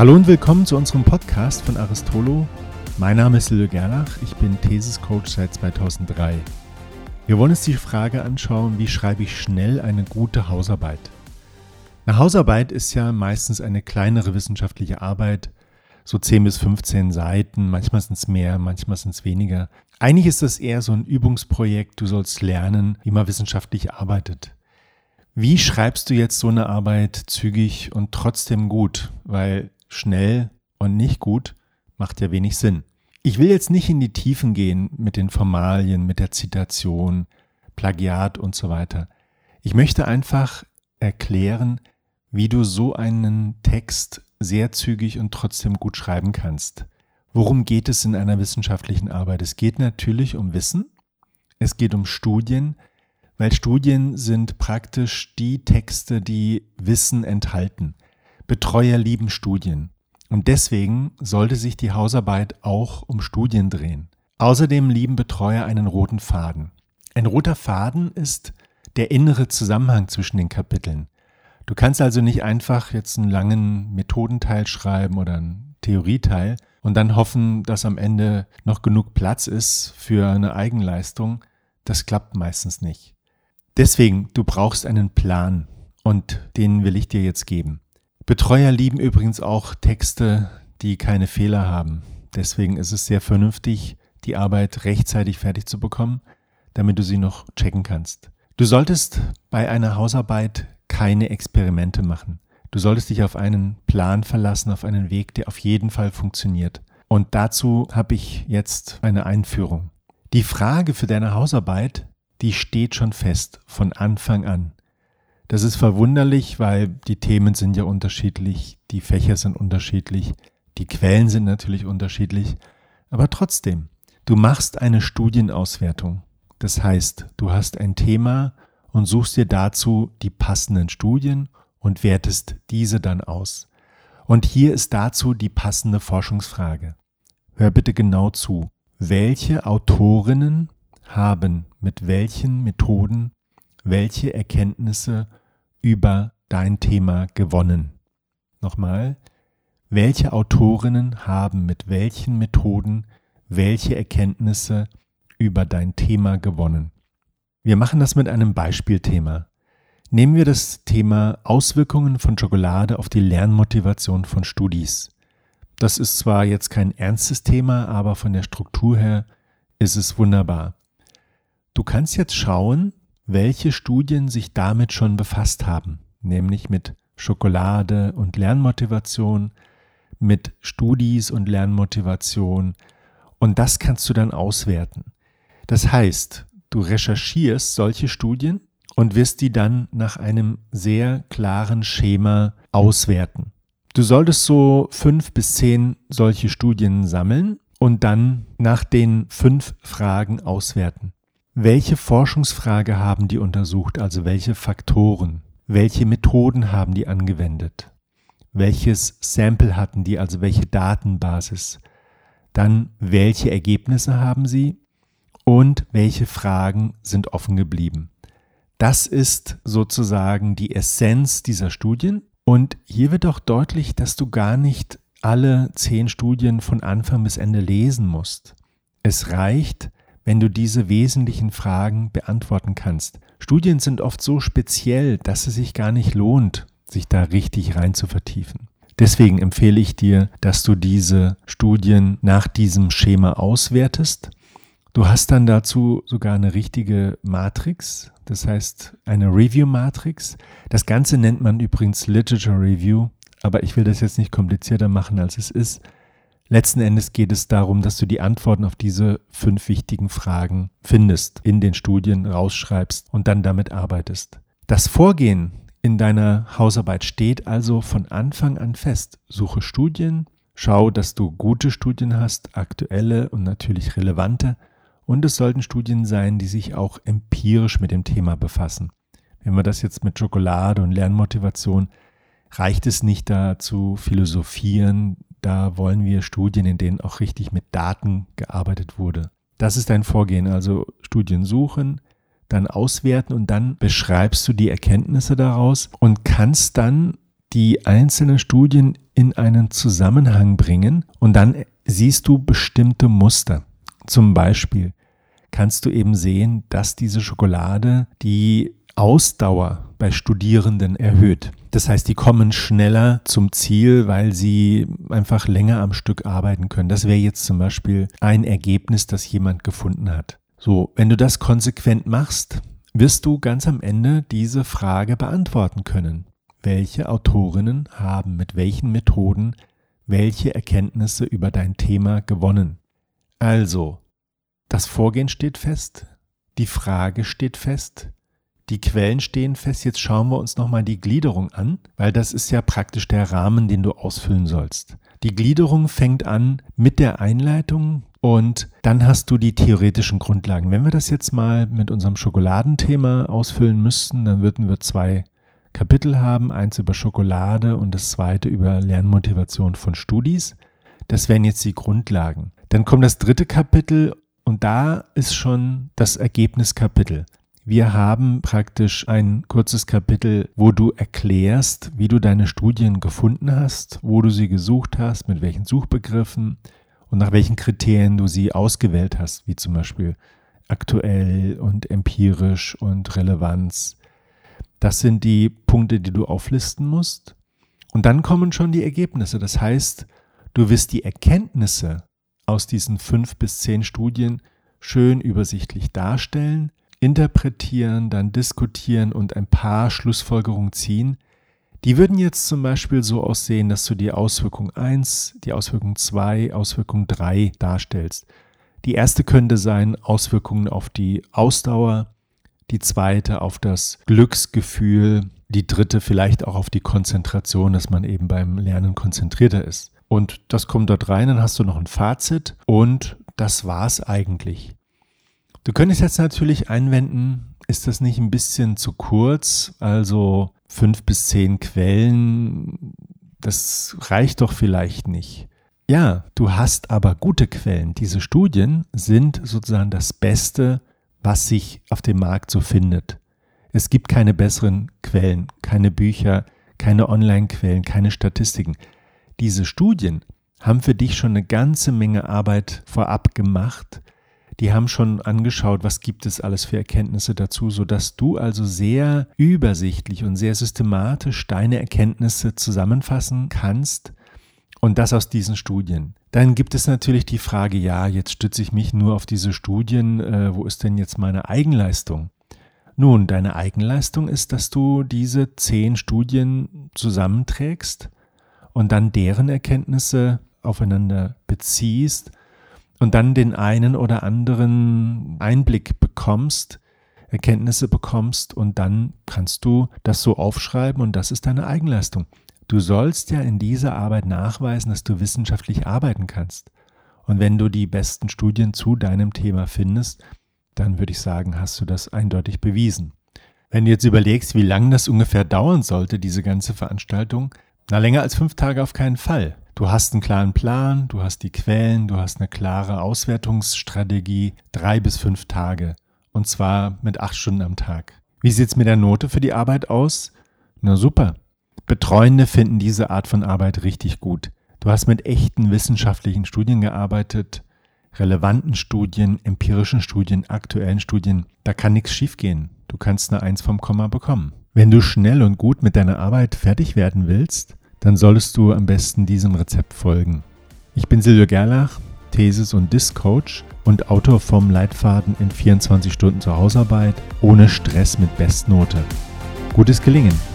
Hallo und willkommen zu unserem Podcast von Aristolo. Mein Name ist Lille Gerlach, ich bin Thesis-Coach seit 2003. Wir wollen uns die Frage anschauen, wie schreibe ich schnell eine gute Hausarbeit. Eine Hausarbeit ist ja meistens eine kleinere wissenschaftliche Arbeit, so 10 bis 15 Seiten, manchmal sind es mehr, manchmal sind es weniger. Eigentlich ist das eher so ein Übungsprojekt, du sollst lernen, wie man wissenschaftlich arbeitet. Wie schreibst du jetzt so eine Arbeit zügig und trotzdem gut? Weil schnell und nicht gut macht ja wenig Sinn. Ich will jetzt nicht in die Tiefen gehen mit den Formalien, mit der Zitation, Plagiat und so weiter. Ich möchte einfach erklären, wie du so einen Text sehr zügig und trotzdem gut schreiben kannst. Worum geht es in einer wissenschaftlichen Arbeit? Es geht natürlich um Wissen, es geht um Studien, weil Studien sind praktisch die Texte, die Wissen enthalten. Betreuer lieben Studien. Und deswegen sollte sich die Hausarbeit auch um Studien drehen. Außerdem lieben Betreuer einen roten Faden. Ein roter Faden ist der innere Zusammenhang zwischen den Kapiteln. Du kannst also nicht einfach jetzt einen langen Methodenteil schreiben oder einen Theorieteil und dann hoffen, dass am Ende noch genug Platz ist für eine Eigenleistung. Das klappt meistens nicht. Deswegen, du brauchst einen Plan und den will ich dir jetzt geben. Betreuer lieben übrigens auch Texte, die keine Fehler haben. Deswegen ist es sehr vernünftig, die Arbeit rechtzeitig fertig zu bekommen, damit du sie noch checken kannst. Du solltest bei einer Hausarbeit keine Experimente machen. Du solltest dich auf einen Plan verlassen, auf einen Weg, der auf jeden Fall funktioniert. Und dazu habe ich jetzt eine Einführung. Die Frage für deine Hausarbeit, die steht schon fest von Anfang an. Das ist verwunderlich, weil die Themen sind ja unterschiedlich, die Fächer sind unterschiedlich, die Quellen sind natürlich unterschiedlich, aber trotzdem, du machst eine Studienauswertung. Das heißt, du hast ein Thema und suchst dir dazu die passenden Studien und wertest diese dann aus. Und hier ist dazu die passende Forschungsfrage. Hör bitte genau zu. Welche Autorinnen haben mit welchen Methoden welche Erkenntnisse über dein Thema gewonnen? Nochmal, welche Autorinnen haben mit welchen Methoden welche Erkenntnisse über dein Thema gewonnen? Wir machen das mit einem Beispielthema. Nehmen wir das Thema Auswirkungen von Schokolade auf die Lernmotivation von Studis. Das ist zwar jetzt kein ernstes Thema, aber von der Struktur her ist es wunderbar. Du kannst jetzt schauen, welche Studien sich damit schon befasst haben, nämlich mit Schokolade und Lernmotivation, mit Studis und Lernmotivation. Und das kannst du dann auswerten. Das heißt, du recherchierst solche Studien und wirst die dann nach einem sehr klaren Schema auswerten. Du solltest so fünf bis zehn solche Studien sammeln und dann nach den fünf Fragen auswerten. Welche Forschungsfrage haben die untersucht, also welche Faktoren? Welche Methoden haben die angewendet? Welches Sample hatten die, also welche Datenbasis? Dann, welche Ergebnisse haben sie? Und welche Fragen sind offen geblieben? Das ist sozusagen die Essenz dieser Studien. Und hier wird auch deutlich, dass du gar nicht alle zehn Studien von Anfang bis Ende lesen musst. Es reicht, wenn du diese wesentlichen Fragen beantworten kannst. Studien sind oft so speziell, dass es sich gar nicht lohnt, sich da richtig rein zu vertiefen. Deswegen empfehle ich dir, dass du diese Studien nach diesem Schema auswertest. Du hast dann dazu sogar eine richtige Matrix, das heißt eine Review-Matrix. Das Ganze nennt man übrigens Literature Review, aber ich will das jetzt nicht komplizierter machen, als es ist. Letzten Endes geht es darum, dass du die Antworten auf diese fünf wichtigen Fragen findest, in den Studien rausschreibst und dann damit arbeitest. Das Vorgehen in deiner Hausarbeit steht also von Anfang an fest. Suche Studien, schau, dass du gute Studien hast, aktuelle und natürlich relevante. Und es sollten Studien sein, die sich auch empirisch mit dem Thema befassen. Wenn wir das jetzt mit Schokolade und Lernmotivation, reicht es nicht da zu philosophieren, da wollen wir Studien, in denen auch richtig mit Daten gearbeitet wurde. Das ist dein Vorgehen, also Studien suchen, dann auswerten und dann beschreibst du die Erkenntnisse daraus und kannst dann die einzelnen Studien in einen Zusammenhang bringen und dann siehst du bestimmte Muster. Zum Beispiel kannst du eben sehen, dass diese Schokolade die Ausdauer bei Studierenden erhöht. Das heißt, die kommen schneller zum Ziel, weil sie einfach länger am Stück arbeiten können. Das wäre jetzt zum Beispiel ein Ergebnis, das jemand gefunden hat. So, wenn du das konsequent machst, wirst du ganz am Ende diese Frage beantworten können. Welche Autorinnen haben mit welchen Methoden welche Erkenntnisse über dein Thema gewonnen? Also, das Vorgehen steht fest, die Frage steht fest, die Quellen stehen fest. Jetzt schauen wir uns nochmal die Gliederung an, weil das ist ja praktisch der Rahmen, den du ausfüllen sollst. Die Gliederung fängt an mit der Einleitung und dann hast du die theoretischen Grundlagen. Wenn wir das jetzt mal mit unserem Schokoladenthema ausfüllen müssten, dann würden wir zwei Kapitel haben, eins über Schokolade und das zweite über Lernmotivation von Studis. Das wären jetzt die Grundlagen. Dann kommt das dritte Kapitel und da ist schon das Ergebniskapitel. Wir haben praktisch ein kurzes Kapitel, wo du erklärst, wie du deine Studien gefunden hast, wo du sie gesucht hast, mit welchen Suchbegriffen und nach welchen Kriterien du sie ausgewählt hast, wie zum Beispiel aktuell und empirisch und Relevanz. Das sind die Punkte, die du auflisten musst. Und dann kommen schon die Ergebnisse. Das heißt, du wirst die Erkenntnisse aus diesen fünf bis zehn Studien schön übersichtlich darstellen, interpretieren, dann diskutieren und ein paar Schlussfolgerungen ziehen. Die würden jetzt zum Beispiel so aussehen, dass du die Auswirkung 1, die Auswirkung 2, Auswirkung 3 darstellst. Die erste könnte sein Auswirkungen auf die Ausdauer, die zweite auf das Glücksgefühl, die dritte vielleicht auch auf die Konzentration, dass man eben beim Lernen konzentrierter ist. Und das kommt dort rein, dann hast du noch ein Fazit und das war's eigentlich. Du könntest jetzt natürlich einwenden, ist das nicht ein bisschen zu kurz? Also fünf bis zehn Quellen, das reicht doch vielleicht nicht. Ja, du hast aber gute Quellen. Diese Studien sind sozusagen das Beste, was sich auf dem Markt so findet. Es gibt keine besseren Quellen, keine Bücher, keine Online-Quellen, keine Statistiken. Diese Studien haben für dich schon eine ganze Menge Arbeit vorab gemacht. Die haben schon angeschaut, was gibt es alles für Erkenntnisse dazu, sodass du also sehr übersichtlich und sehr systematisch deine Erkenntnisse zusammenfassen kannst und das aus diesen Studien. Dann gibt es natürlich die Frage, ja, jetzt stütze ich mich nur auf diese Studien, äh, wo ist denn jetzt meine Eigenleistung? Nun, deine Eigenleistung ist, dass du diese zehn Studien zusammenträgst und dann deren Erkenntnisse aufeinander beziehst und dann den einen oder anderen Einblick bekommst, Erkenntnisse bekommst und dann kannst du das so aufschreiben und das ist deine Eigenleistung. Du sollst ja in dieser Arbeit nachweisen, dass du wissenschaftlich arbeiten kannst. Und wenn du die besten Studien zu deinem Thema findest, dann würde ich sagen, hast du das eindeutig bewiesen. Wenn du jetzt überlegst, wie lange das ungefähr dauern sollte, diese ganze Veranstaltung, na, länger als fünf Tage auf keinen Fall. Du hast einen klaren Plan, du hast die Quellen, du hast eine klare Auswertungsstrategie, drei bis fünf Tage. Und zwar mit acht Stunden am Tag. Wie sieht's mit der Note für die Arbeit aus? Na super. Betreuende finden diese Art von Arbeit richtig gut. Du hast mit echten wissenschaftlichen Studien gearbeitet, relevanten Studien, empirischen Studien, aktuellen Studien. Da kann nichts schiefgehen. Du kannst eine Eins vom Komma bekommen. Wenn du schnell und gut mit deiner Arbeit fertig werden willst, dann solltest du am besten diesem Rezept folgen. Ich bin Silvio Gerlach, Thesis- und Disk-Coach und Autor vom Leitfaden in 24 Stunden zur Hausarbeit ohne Stress mit Bestnote. Gutes Gelingen!